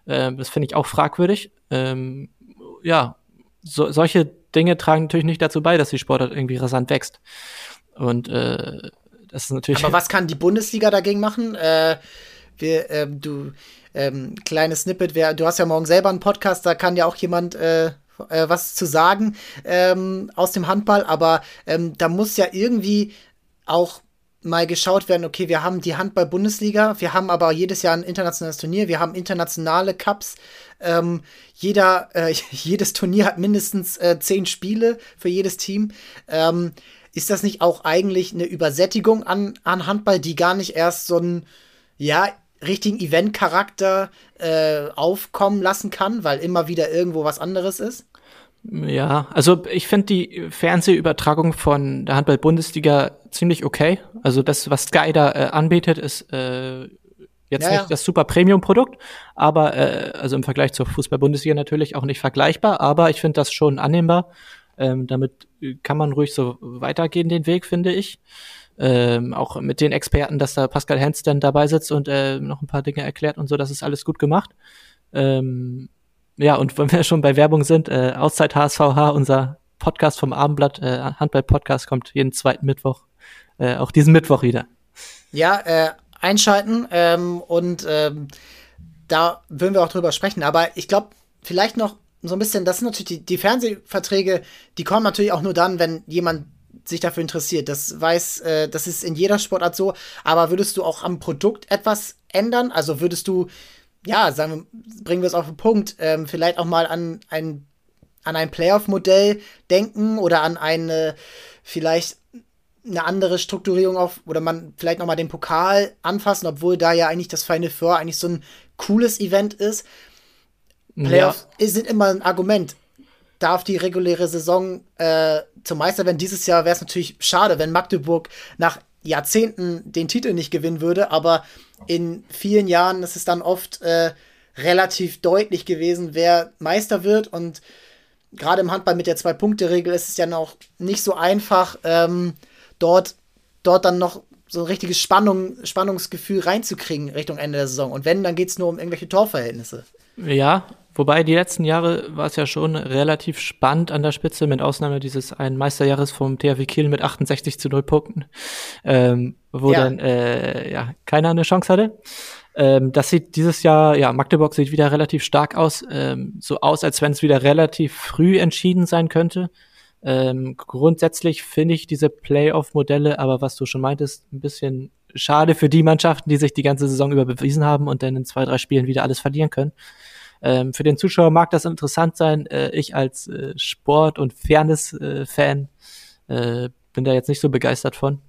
S2: Ähm, das finde ich auch fragwürdig. Ähm, ja, so, solche Dinge tragen natürlich nicht dazu bei, dass die Sportart irgendwie rasant wächst. Und äh, das ist natürlich.
S1: Aber was kann die Bundesliga dagegen machen? Äh, wir, ähm, du, ähm, kleines Snippet, wer, du hast ja morgen selber einen Podcast, da kann ja auch jemand äh, äh, was zu sagen ähm, aus dem Handball, aber ähm, da muss ja irgendwie auch mal geschaut werden, okay, wir haben die Handball-Bundesliga, wir haben aber jedes Jahr ein internationales Turnier, wir haben internationale Cups, ähm, jeder, äh, jedes Turnier hat mindestens äh, zehn Spiele für jedes Team. Ähm, ist das nicht auch eigentlich eine Übersättigung an, an Handball, die gar nicht erst so ein, ja, richtigen Event-Charakter äh, aufkommen lassen kann, weil immer wieder irgendwo was anderes ist?
S2: Ja, also ich finde die Fernsehübertragung von der Handball-Bundesliga ziemlich okay. Also das, was Sky da äh, anbietet, ist äh, jetzt ja, nicht ja. das super Premium-Produkt, aber äh, also im Vergleich zur Fußball-Bundesliga natürlich auch nicht vergleichbar, aber ich finde das schon annehmbar. Ähm, damit kann man ruhig so weitergehen, den Weg, finde ich ähm, auch mit den Experten, dass da Pascal Hens dann dabei sitzt und äh, noch ein paar Dinge erklärt und so, das ist alles gut gemacht. Ähm, ja, und wenn wir schon bei Werbung sind, äh, Auszeit HSVH, unser Podcast vom Abendblatt, äh, Handball-Podcast kommt jeden zweiten Mittwoch, äh, auch diesen Mittwoch wieder.
S1: Ja, äh, einschalten ähm, und ähm, da würden wir auch drüber sprechen. Aber ich glaube, vielleicht noch so ein bisschen, das sind natürlich die, die Fernsehverträge, die kommen natürlich auch nur dann, wenn jemand sich dafür interessiert. Das weiß, äh, das ist in jeder Sportart so. Aber würdest du auch am Produkt etwas ändern? Also würdest du, ja, sagen wir, bringen wir es auf den Punkt, ähm, vielleicht auch mal an ein, an ein Playoff-Modell denken oder an eine, vielleicht eine andere Strukturierung auf, oder man vielleicht noch mal den Pokal anfassen, obwohl da ja eigentlich das Final Four eigentlich so ein cooles Event ist. Playoffs ja. sind immer ein Argument darf die reguläre Saison äh, zum Meister werden. Dieses Jahr wäre es natürlich schade, wenn Magdeburg nach Jahrzehnten den Titel nicht gewinnen würde, aber in vielen Jahren ist es dann oft äh, relativ deutlich gewesen, wer Meister wird und gerade im Handball mit der Zwei-Punkte-Regel ist es ja noch nicht so einfach, ähm, dort, dort dann noch so ein richtiges Spannung, Spannungsgefühl reinzukriegen Richtung Ende der Saison. Und wenn, dann geht es nur um irgendwelche Torverhältnisse.
S2: Ja, Wobei die letzten Jahre war es ja schon relativ spannend an der Spitze, mit Ausnahme dieses einen Meisterjahres vom THW Kiel mit 68 zu 0 Punkten, ähm, wo ja. dann äh, ja keiner eine Chance hatte. Ähm, das sieht dieses Jahr, ja, Magdeburg sieht wieder relativ stark aus, ähm, so aus, als wenn es wieder relativ früh entschieden sein könnte. Ähm, grundsätzlich finde ich diese Playoff-Modelle, aber was du schon meintest, ein bisschen schade für die Mannschaften, die sich die ganze Saison über bewiesen haben und dann in zwei, drei Spielen wieder alles verlieren können. Ähm, für den Zuschauer mag das interessant sein. Äh, ich als äh, Sport- und Fairness-Fan äh, bin da jetzt nicht so begeistert von.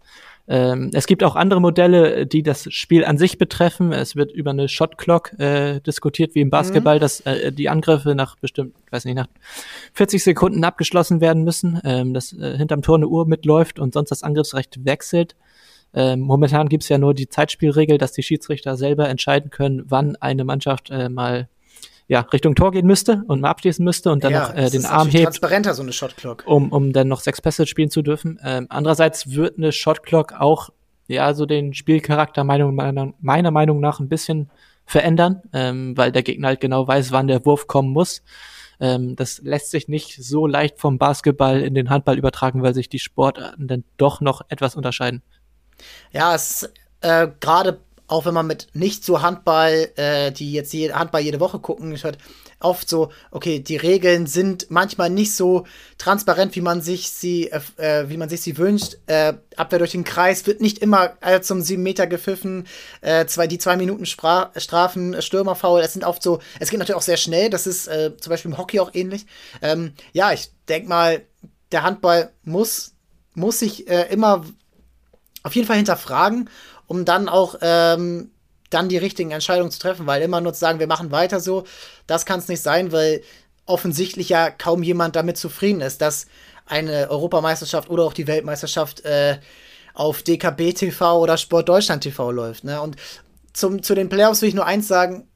S2: Ähm, es gibt auch andere Modelle, die das Spiel an sich betreffen. Es wird über eine Shot Clock äh, diskutiert, wie im Basketball, mhm. dass äh, die Angriffe nach bestimmt, weiß nicht, nach 40 Sekunden abgeschlossen werden müssen, ähm, dass äh, hinterm Tor eine Uhr mitläuft und sonst das Angriffsrecht wechselt. Ähm, momentan gibt's ja nur die Zeitspielregel, dass die Schiedsrichter selber entscheiden können, wann eine Mannschaft äh, mal ja, Richtung Tor gehen müsste und mal abschließen müsste und dann ja, noch äh, den Arm hebt.
S1: transparenter, so eine Shotclock.
S2: Um, um dann noch sechs Pässe spielen zu dürfen. Ähm, andererseits wird eine Shotclock auch, ja, so den Spielcharakter Meinung, meiner, meiner Meinung nach ein bisschen verändern, ähm, weil der Gegner halt genau weiß, wann der Wurf kommen muss. Ähm, das lässt sich nicht so leicht vom Basketball in den Handball übertragen, weil sich die Sportarten dann doch noch etwas unterscheiden.
S1: Ja, es äh, gerade auch wenn man mit nicht so Handball, äh, die jetzt je, Handball jede Woche gucken, hört oft so, okay, die Regeln sind manchmal nicht so transparent, wie man sich sie, äh, äh, wie man sich sie wünscht. Äh, Abwehr durch den Kreis wird nicht immer zum sieben Meter gepfiffen. Äh, zwei, die zwei Minuten Spra Strafen, Stürmerfoul, es sind oft so, es geht natürlich auch sehr schnell, das ist äh, zum Beispiel im Hockey auch ähnlich. Ähm, ja, ich denke mal, der Handball muss, muss sich äh, immer auf jeden Fall hinterfragen um dann auch ähm, dann die richtigen Entscheidungen zu treffen, weil immer nur zu sagen, wir machen weiter so, das kann es nicht sein, weil offensichtlich ja kaum jemand damit zufrieden ist, dass eine Europameisterschaft oder auch die Weltmeisterschaft äh, auf DKB TV oder Sport Deutschland TV läuft. Ne? Und zum, zu den Playoffs will ich nur eins sagen,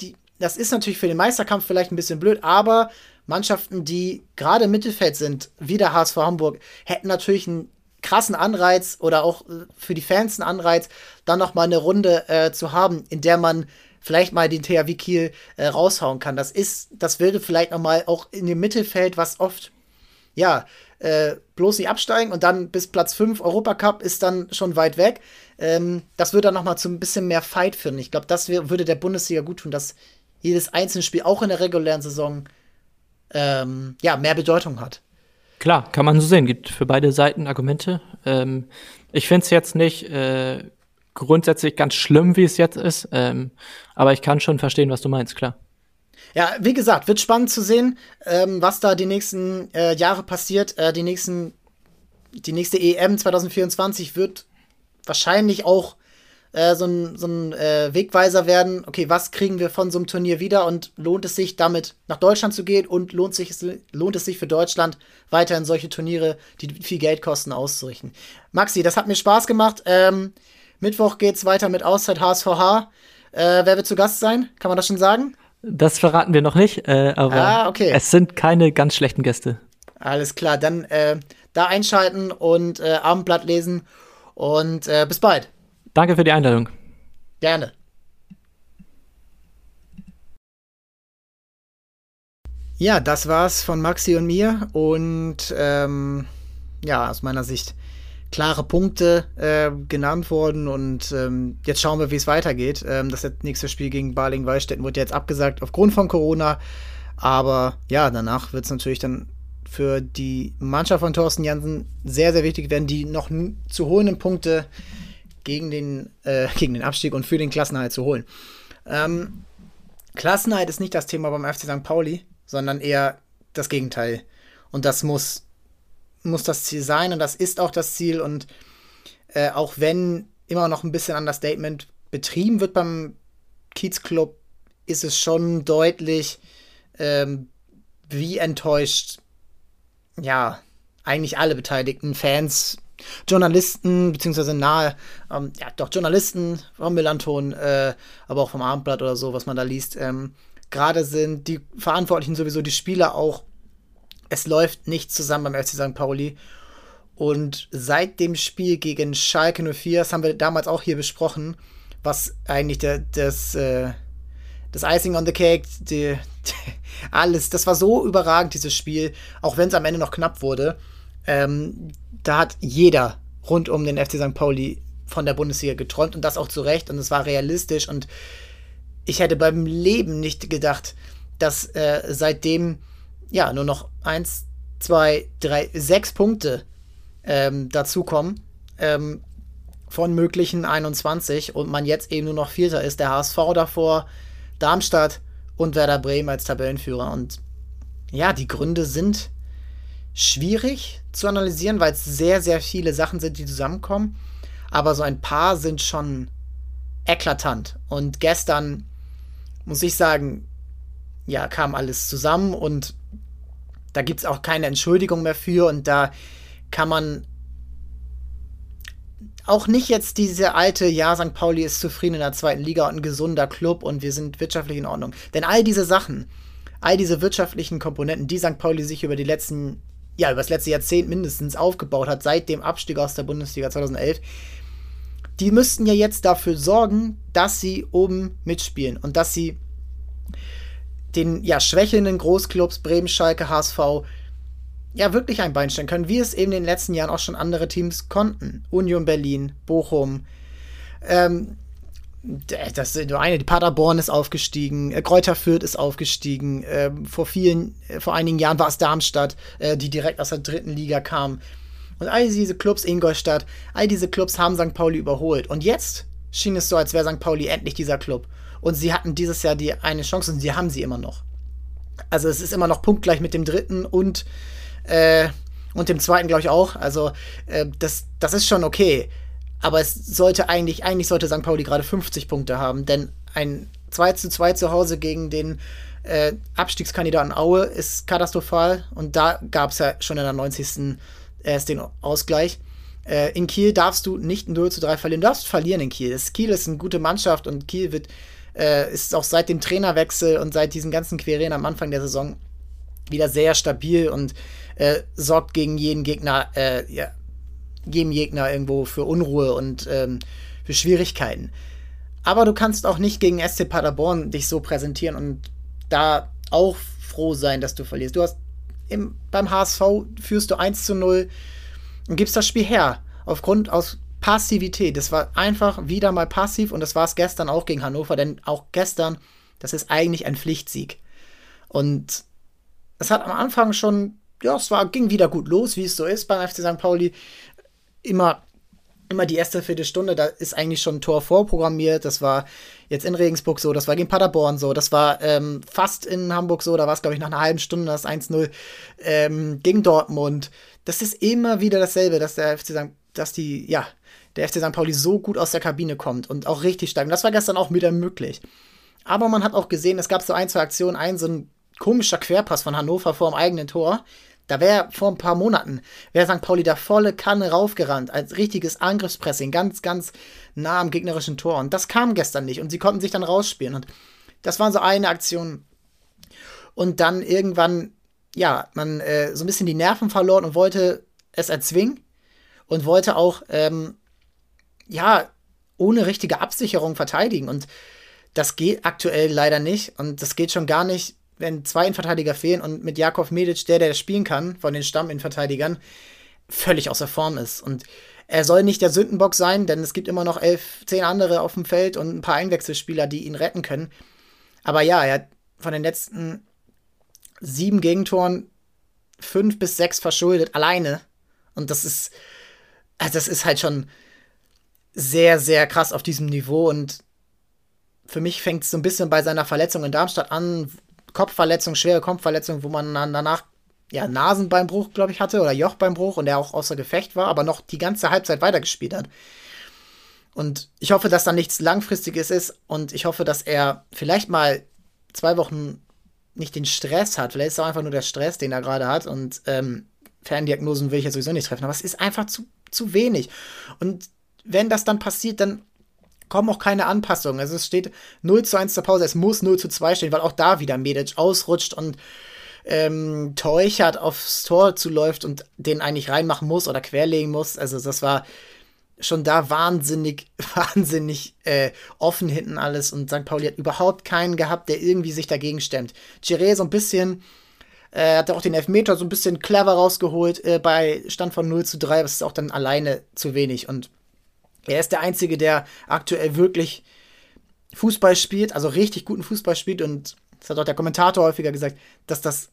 S1: die, das ist natürlich für den Meisterkampf vielleicht ein bisschen blöd, aber Mannschaften, die gerade im Mittelfeld sind, wie der HSV Hamburg, hätten natürlich einen krassen Anreiz oder auch äh, für die Fans einen Anreiz, dann noch mal eine Runde äh, zu haben, in der man vielleicht mal den THW Kiel äh, raushauen kann. Das ist, das würde vielleicht noch mal auch in dem Mittelfeld, was oft, ja, äh, bloß nicht absteigen und dann bis Platz 5 Europacup ist dann schon weit weg. Ähm, das würde dann noch mal zu ein bisschen mehr Fight führen. Ich glaube, das würde der Bundesliga gut tun, dass jedes einzelne Spiel auch in der regulären Saison ähm, ja, mehr Bedeutung hat.
S2: Klar, kann man so sehen. Gibt für beide Seiten Argumente. Ähm, ich finde es jetzt nicht äh, grundsätzlich ganz schlimm, wie es jetzt ist, ähm, aber ich kann schon verstehen, was du meinst, klar.
S1: Ja, wie gesagt, wird spannend zu sehen, ähm, was da die nächsten äh, Jahre passiert. Äh, die nächsten, die nächste EM 2024 wird wahrscheinlich auch äh, so ein, so ein äh, Wegweiser werden, okay, was kriegen wir von so einem Turnier wieder und lohnt es sich damit nach Deutschland zu gehen und lohnt, sich, lohnt es sich für Deutschland weiterhin solche Turniere, die viel Geld kosten, auszurichten. Maxi, das hat mir Spaß gemacht. Ähm, Mittwoch geht's weiter mit Auszeit HSVH. Äh, wer wird zu Gast sein? Kann man das schon sagen?
S2: Das verraten wir noch nicht, äh, aber ah, okay. es sind keine ganz schlechten Gäste.
S1: Alles klar, dann äh, da einschalten und äh, Abendblatt lesen und äh, bis bald.
S2: Danke für die Einladung.
S1: Gerne. Ja, das war's von Maxi und mir und ähm, ja, aus meiner Sicht klare Punkte äh, genannt worden und ähm, jetzt schauen wir, wie es weitergeht. Ähm, das nächste Spiel gegen Baling-Wallstätten wurde jetzt abgesagt aufgrund von Corona, aber ja, danach wird es natürlich dann für die Mannschaft von Thorsten Jansen sehr, sehr wichtig werden, die noch zu holenden Punkte gegen den, äh, gegen den Abstieg und für den Klassenhalt zu holen. Ähm, Klassenhalt ist nicht das Thema beim FC St. Pauli, sondern eher das Gegenteil. Und das muss, muss das Ziel sein und das ist auch das Ziel. Und äh, auch wenn immer noch ein bisschen Understatement betrieben wird beim Kiezclub, ist es schon deutlich, ähm, wie enttäuscht, ja, eigentlich alle beteiligten Fans Journalisten, beziehungsweise nahe, ähm, ja, doch Journalisten vom Millanton, äh, aber auch vom Abendblatt oder so, was man da liest, ähm, gerade sind die Verantwortlichen sowieso die Spieler auch. Es läuft nicht zusammen beim FC St. Pauli. Und seit dem Spiel gegen Schalke 04, das haben wir damals auch hier besprochen, was eigentlich der, das, äh, das Icing on the Cake, die, die, alles, das war so überragend, dieses Spiel, auch wenn es am Ende noch knapp wurde. Ähm, da hat jeder rund um den FC St. Pauli von der Bundesliga geträumt und das auch zu Recht und es war realistisch und ich hätte beim Leben nicht gedacht, dass äh, seitdem ja nur noch eins, zwei, drei, sechs Punkte ähm, dazukommen. Ähm, von möglichen 21 und man jetzt eben nur noch Vierter ist. Der HSV davor, Darmstadt und Werder Bremen als Tabellenführer. Und ja, die Gründe sind schwierig zu analysieren, weil es sehr, sehr viele Sachen sind, die zusammenkommen. Aber so ein paar sind schon eklatant. Und gestern, muss ich sagen, ja, kam alles zusammen und da gibt es auch keine Entschuldigung mehr für und da kann man auch nicht jetzt diese alte, ja, St. Pauli ist zufrieden in der zweiten Liga und ein gesunder Club und wir sind wirtschaftlich in Ordnung. Denn all diese Sachen, all diese wirtschaftlichen Komponenten, die St. Pauli sich über die letzten, ja, über das letzte Jahrzehnt mindestens aufgebaut hat, seit dem Abstieg aus der Bundesliga 2011, die müssten ja jetzt dafür sorgen, dass sie oben mitspielen und dass sie den ja schwächelnden Großclubs Bremen, Schalke, HSV ja wirklich ein Bein stellen können, wie es eben in den letzten Jahren auch schon andere Teams konnten. Union Berlin, Bochum, ähm, das sind nur eine, die Paderborn ist aufgestiegen, äh, Kräuter Fürth ist aufgestiegen, äh, vor vielen, äh, vor einigen Jahren war es Darmstadt, äh, die direkt aus der dritten Liga kam. Und all diese Clubs, Ingolstadt, all diese Clubs haben St. Pauli überholt. Und jetzt schien es so, als wäre St. Pauli endlich dieser Club. Und sie hatten dieses Jahr die eine Chance und sie haben sie immer noch. Also es ist immer noch punktgleich mit dem dritten und, äh, und dem zweiten, glaube ich, auch. Also äh, das, das ist schon okay. Aber es sollte eigentlich, eigentlich sollte St. Pauli gerade 50 Punkte haben, denn ein 2 zu 2 zu Hause gegen den äh, Abstiegskandidaten Aue ist katastrophal und da gab es ja schon in der 90. erst den Ausgleich. Äh, in Kiel darfst du nicht 0 zu 3 verlieren. Du darfst verlieren in Kiel. Das Kiel ist eine gute Mannschaft und Kiel wird äh, ist auch seit dem Trainerwechsel und seit diesen ganzen Querelen am Anfang der Saison wieder sehr stabil und äh, sorgt gegen jeden Gegner, äh, ja, jedem Gegner irgendwo für Unruhe und ähm, für Schwierigkeiten. Aber du kannst auch nicht gegen SC Paderborn dich so präsentieren und da auch froh sein, dass du verlierst. Du hast im, beim HSV führst du 1 zu 0 und gibst das Spiel her. Aufgrund aus Passivität. Das war einfach wieder mal passiv und das war es gestern auch gegen Hannover, denn auch gestern, das ist eigentlich ein Pflichtsieg. Und es hat am Anfang schon, ja, es war, ging wieder gut los, wie es so ist beim FC St. Pauli. Immer, immer die erste Viertelstunde, da ist eigentlich schon ein Tor vorprogrammiert. Das war jetzt in Regensburg so, das war gegen Paderborn so, das war ähm, fast in Hamburg so, da war es, glaube ich, nach einer halben Stunde das 1-0 ähm, gegen Dortmund. Das ist immer wieder dasselbe, dass der FC St. dass die, ja, der FC St. Pauli so gut aus der Kabine kommt und auch richtig stark. Und das war gestern auch wieder möglich. Aber man hat auch gesehen, es gab so ein, zwei Aktionen, ein so ein komischer Querpass von Hannover vor dem eigenen Tor. Da wäre vor ein paar Monaten, wäre St. Pauli da volle Kanne raufgerannt, als richtiges Angriffspressing, ganz, ganz nah am gegnerischen Tor. Und das kam gestern nicht und sie konnten sich dann rausspielen. Und das war so eine Aktion. Und dann irgendwann, ja, man äh, so ein bisschen die Nerven verloren und wollte es erzwingen und wollte auch ähm, ja, ohne richtige Absicherung verteidigen. Und das geht aktuell leider nicht. Und das geht schon gar nicht, wenn zwei Innenverteidiger fehlen und mit Jakov Medic, der, der spielen kann, von den Stamminnenverteidigern, völlig außer Form ist. Und er soll nicht der Sündenbock sein, denn es gibt immer noch elf, zehn andere auf dem Feld und ein paar Einwechselspieler, die ihn retten können. Aber ja, er hat von den letzten sieben Gegentoren fünf bis sechs verschuldet, alleine. Und das ist, also das ist halt schon, sehr, sehr krass auf diesem Niveau und für mich fängt es so ein bisschen bei seiner Verletzung in Darmstadt an. Kopfverletzung, schwere Kopfverletzung, wo man dann danach ja, Nasenbeinbruch, glaube ich, hatte oder Jochbeinbruch und er auch außer Gefecht war, aber noch die ganze Halbzeit weitergespielt hat. Und ich hoffe, dass da nichts Langfristiges ist und ich hoffe, dass er vielleicht mal zwei Wochen nicht den Stress hat. Vielleicht ist es auch einfach nur der Stress, den er gerade hat und ähm, Ferndiagnosen will ich jetzt sowieso nicht treffen, aber es ist einfach zu, zu wenig. Und wenn das dann passiert, dann kommen auch keine Anpassungen. Also es steht 0 zu 1 zur Pause, es muss 0 zu 2 stehen, weil auch da wieder Medic ausrutscht und ähm, Teuchert aufs Tor zuläuft und den eigentlich reinmachen muss oder querlegen muss. Also das war schon da wahnsinnig, wahnsinnig äh, offen hinten alles und St. Pauli hat überhaupt keinen gehabt, der irgendwie sich dagegen stemmt. Giré so ein bisschen, äh, hat auch den Elfmeter so ein bisschen clever rausgeholt äh, bei Stand von 0 zu 3, aber ist auch dann alleine zu wenig und er ist der Einzige, der aktuell wirklich Fußball spielt, also richtig guten Fußball spielt und das hat auch der Kommentator häufiger gesagt, dass das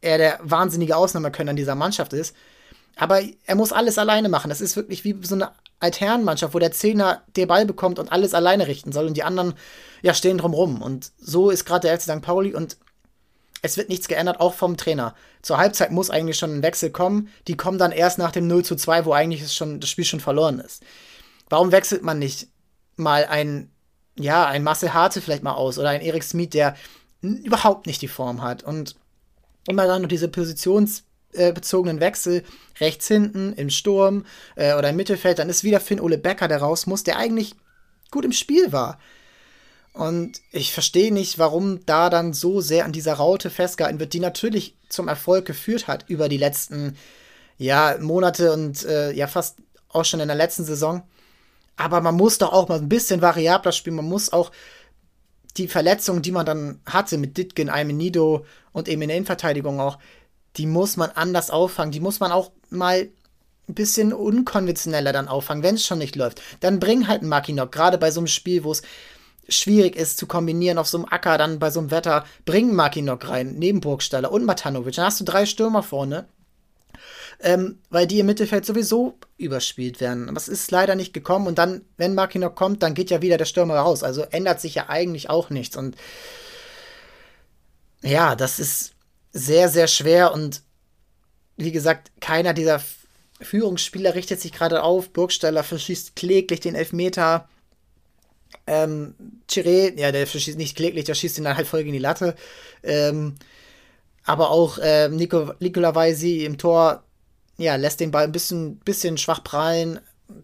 S1: er der wahnsinnige Ausnahmekönner dieser Mannschaft ist. Aber er muss alles alleine machen. Das ist wirklich wie so eine Altherrenmannschaft, wo der Zehner den Ball bekommt und alles alleine richten soll und die anderen ja stehen drumrum. Und so ist gerade der FC St. Pauli und es wird nichts geändert, auch vom Trainer. Zur Halbzeit muss eigentlich schon ein Wechsel kommen. Die kommen dann erst nach dem 0 zu 2, wo eigentlich schon, das Spiel schon verloren ist. Warum wechselt man nicht mal ein, ja, ein Marcel Harte vielleicht mal aus oder ein Erik Smith, der überhaupt nicht die Form hat und immer dann noch diese positionsbezogenen Wechsel rechts hinten im Sturm äh, oder im Mittelfeld, dann ist wieder Finn Ole Becker, der raus muss, der eigentlich gut im Spiel war. Und ich verstehe nicht, warum da dann so sehr an dieser Raute festgehalten wird, die natürlich zum Erfolg geführt hat über die letzten ja, Monate und äh, ja fast auch schon in der letzten Saison. Aber man muss doch auch mal ein bisschen variabler spielen. Man muss auch die Verletzungen, die man dann hatte mit Ditgen, Almenido und eben in der Innenverteidigung auch, die muss man anders auffangen. Die muss man auch mal ein bisschen unkonventioneller dann auffangen, wenn es schon nicht läuft. Dann bring halt einen Makinok, gerade bei so einem Spiel, wo es schwierig ist zu kombinieren auf so einem Acker, dann bei so einem Wetter, bringen Makinok rein, neben Burgstaller und Matanovic. Dann hast du drei Stürmer vorne, ähm, weil die im Mittelfeld sowieso überspielt werden. Aber es ist leider nicht gekommen und dann, wenn Makinok kommt, dann geht ja wieder der Stürmer raus. Also ändert sich ja eigentlich auch nichts und ja, das ist sehr, sehr schwer und wie gesagt, keiner dieser Führungsspieler richtet sich gerade auf. Burgstaller verschießt kläglich den Elfmeter. Ähm, Chiré, ja, der schießt nicht kläglich, der schießt ihn dann halt voll gegen die Latte. Ähm, aber auch ähm, Nico, Nicola Weisi im Tor, ja, lässt den Ball ein bisschen, bisschen schwach prallen.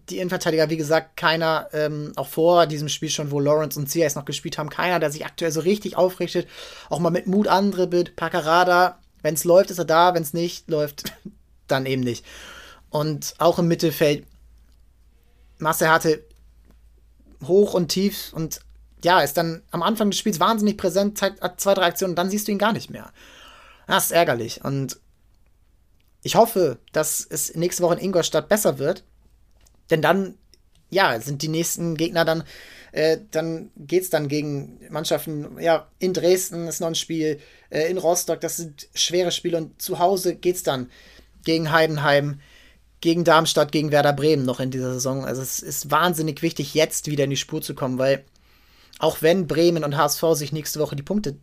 S1: Die Innenverteidiger, wie gesagt, keiner, ähm, auch vor diesem Spiel schon, wo Lawrence und Zias noch gespielt haben, keiner, der sich aktuell so richtig aufrichtet. Auch mal mit Mut andribbelt. Paccarada, wenn es läuft, ist er da, wenn es nicht läuft, dann eben nicht. Und auch im Mittelfeld, Marcel hatte hoch und tief und ja, ist dann am Anfang des Spiels wahnsinnig präsent, zeigt zwei, drei Aktionen dann siehst du ihn gar nicht mehr. Das ist ärgerlich. Und ich hoffe, dass es nächste Woche in Ingolstadt besser wird. Denn dann, ja, sind die nächsten Gegner dann, äh, dann geht es dann gegen Mannschaften, ja, in Dresden ist noch ein Spiel, äh, in Rostock, das sind schwere Spiele und zu Hause geht es dann gegen Heidenheim, gegen Darmstadt, gegen Werder Bremen noch in dieser Saison. Also es ist wahnsinnig wichtig, jetzt wieder in die Spur zu kommen, weil auch wenn Bremen und HSV sich nächste Woche die Punkte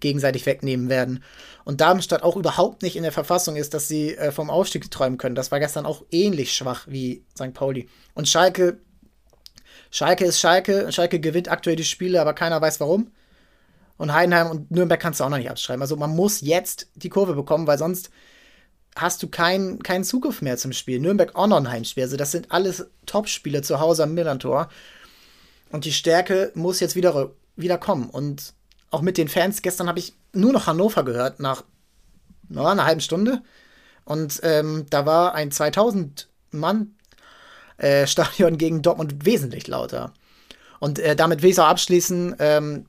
S1: gegenseitig wegnehmen werden und Darmstadt auch überhaupt nicht in der Verfassung ist, dass sie äh, vom Aufstieg träumen können. Das war gestern auch ähnlich schwach wie St. Pauli. Und Schalke, Schalke ist Schalke. Schalke gewinnt aktuell die Spiele, aber keiner weiß warum. Und Heidenheim und Nürnberg kannst du auch noch nicht abschreiben. Also man muss jetzt die Kurve bekommen, weil sonst hast du keinen kein Zugriff mehr zum Spiel. Nürnberg auch noch ein Heimspiel. Also das sind alles Top-Spiele zu Hause am Millantor. Und die Stärke muss jetzt wieder, wieder kommen. Und auch mit den Fans, gestern habe ich nur noch Hannover gehört, nach na, einer halben Stunde. Und ähm, da war ein 2000-Mann-Stadion äh, gegen Dortmund wesentlich lauter. Und äh, damit will ich es auch abschließen. Ähm,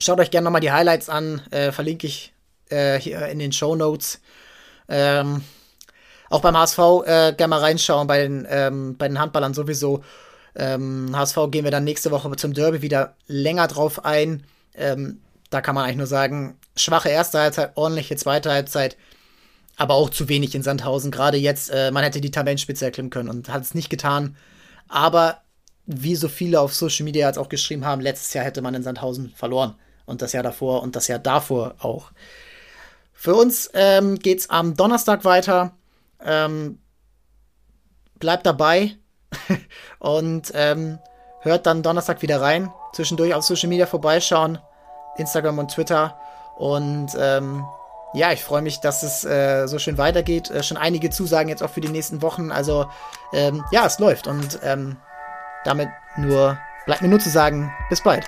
S1: schaut euch gerne nochmal die Highlights an. Äh, verlinke ich äh, hier in den Show Notes. Ähm, auch beim HSV äh, gerne mal reinschauen, bei den, ähm, bei den Handballern sowieso. Ähm, HSV gehen wir dann nächste Woche zum Derby wieder länger drauf ein. Ähm, da kann man eigentlich nur sagen, schwache erste Halbzeit, ordentliche zweite Halbzeit, aber auch zu wenig in Sandhausen. Gerade jetzt, äh, man hätte die Tabellenspitze erklimmen können und hat es nicht getan. Aber wie so viele auf Social Media jetzt auch geschrieben haben, letztes Jahr hätte man in Sandhausen verloren. Und das Jahr davor und das Jahr davor auch. Für uns ähm, geht es am Donnerstag weiter. Ähm, bleibt dabei und ähm, hört dann Donnerstag wieder rein. Zwischendurch auf Social Media vorbeischauen, Instagram und Twitter. Und ähm, ja, ich freue mich, dass es äh, so schön weitergeht. Äh, schon einige Zusagen jetzt auch für die nächsten Wochen. Also ähm, ja, es läuft. Und ähm, damit nur bleibt mir nur zu sagen, bis bald.